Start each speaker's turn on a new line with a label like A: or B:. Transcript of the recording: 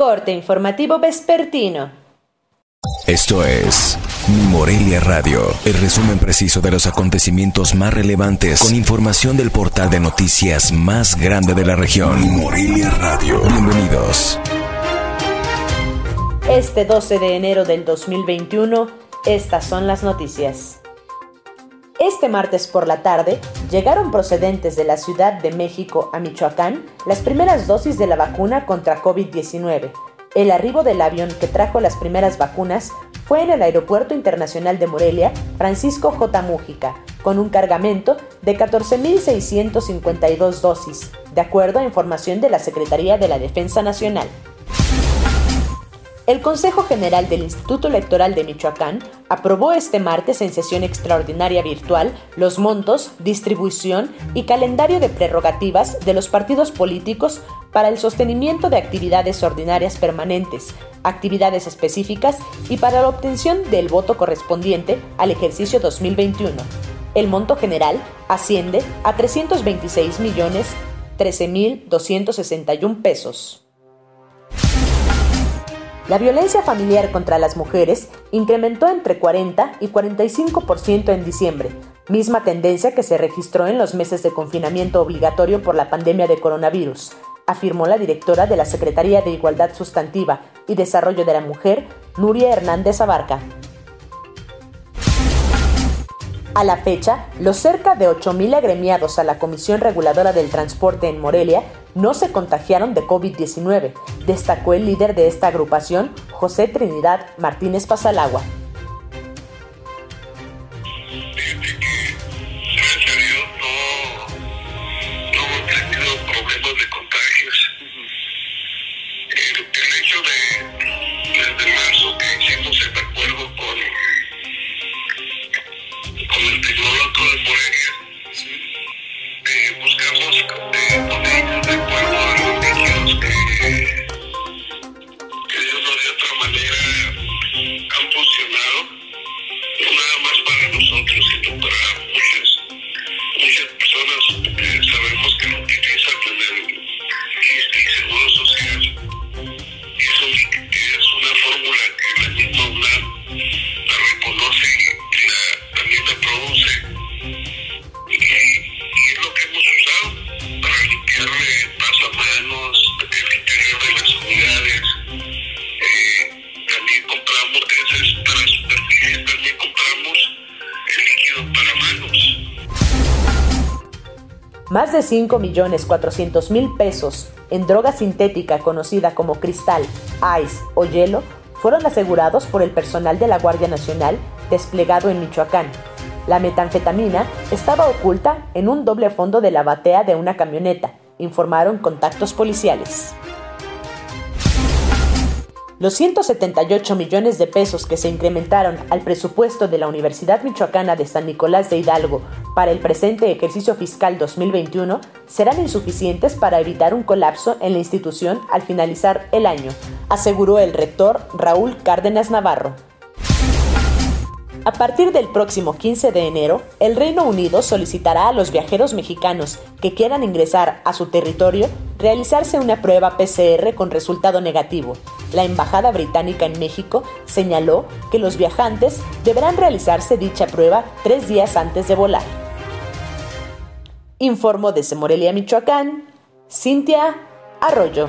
A: Corte informativo vespertino.
B: Esto es Mi Morelia Radio, el resumen preciso de los acontecimientos más relevantes con información del portal de noticias más grande de la región. Mi Morelia Radio. Bienvenidos.
A: Este 12 de enero del 2021, estas son las noticias. Este martes por la tarde llegaron procedentes de la Ciudad de México a Michoacán las primeras dosis de la vacuna contra COVID-19. El arribo del avión que trajo las primeras vacunas fue en el Aeropuerto Internacional de Morelia Francisco J. Mújica, con un cargamento de 14.652 dosis, de acuerdo a información de la Secretaría de la Defensa Nacional. El Consejo General del Instituto Electoral de Michoacán aprobó este martes en sesión extraordinaria virtual los montos, distribución y calendario de prerrogativas de los partidos políticos para el sostenimiento de actividades ordinarias permanentes, actividades específicas y para la obtención del voto correspondiente al ejercicio 2021. El monto general asciende a 326 millones 13.261 pesos. La violencia familiar contra las mujeres incrementó entre 40 y 45% en diciembre, misma tendencia que se registró en los meses de confinamiento obligatorio por la pandemia de coronavirus, afirmó la directora de la Secretaría de Igualdad Sustantiva y Desarrollo de la Mujer, Nuria Hernández Abarca. A la fecha, los cerca de 8.000 agremiados a la Comisión Reguladora del Transporte en Morelia no se contagiaron de COVID-19, destacó el líder de esta agrupación, José Trinidad Martínez Pasalagua. Más de 5 millones 400 mil pesos en droga sintética conocida como cristal, ice o hielo fueron asegurados por el personal de la Guardia Nacional desplegado en Michoacán. La metanfetamina estaba oculta en un doble fondo de la batea de una camioneta, informaron contactos policiales. Los 178 millones de pesos que se incrementaron al presupuesto de la Universidad Michoacana de San Nicolás de Hidalgo para el presente ejercicio fiscal 2021 serán insuficientes para evitar un colapso en la institución al finalizar el año, aseguró el rector Raúl Cárdenas Navarro. A partir del próximo 15 de enero, el Reino Unido solicitará a los viajeros mexicanos que quieran ingresar a su territorio realizarse una prueba PCR con resultado negativo. La Embajada Británica en México señaló que los viajantes deberán realizarse dicha prueba tres días antes de volar. Informó desde Morelia, Michoacán, Cintia Arroyo.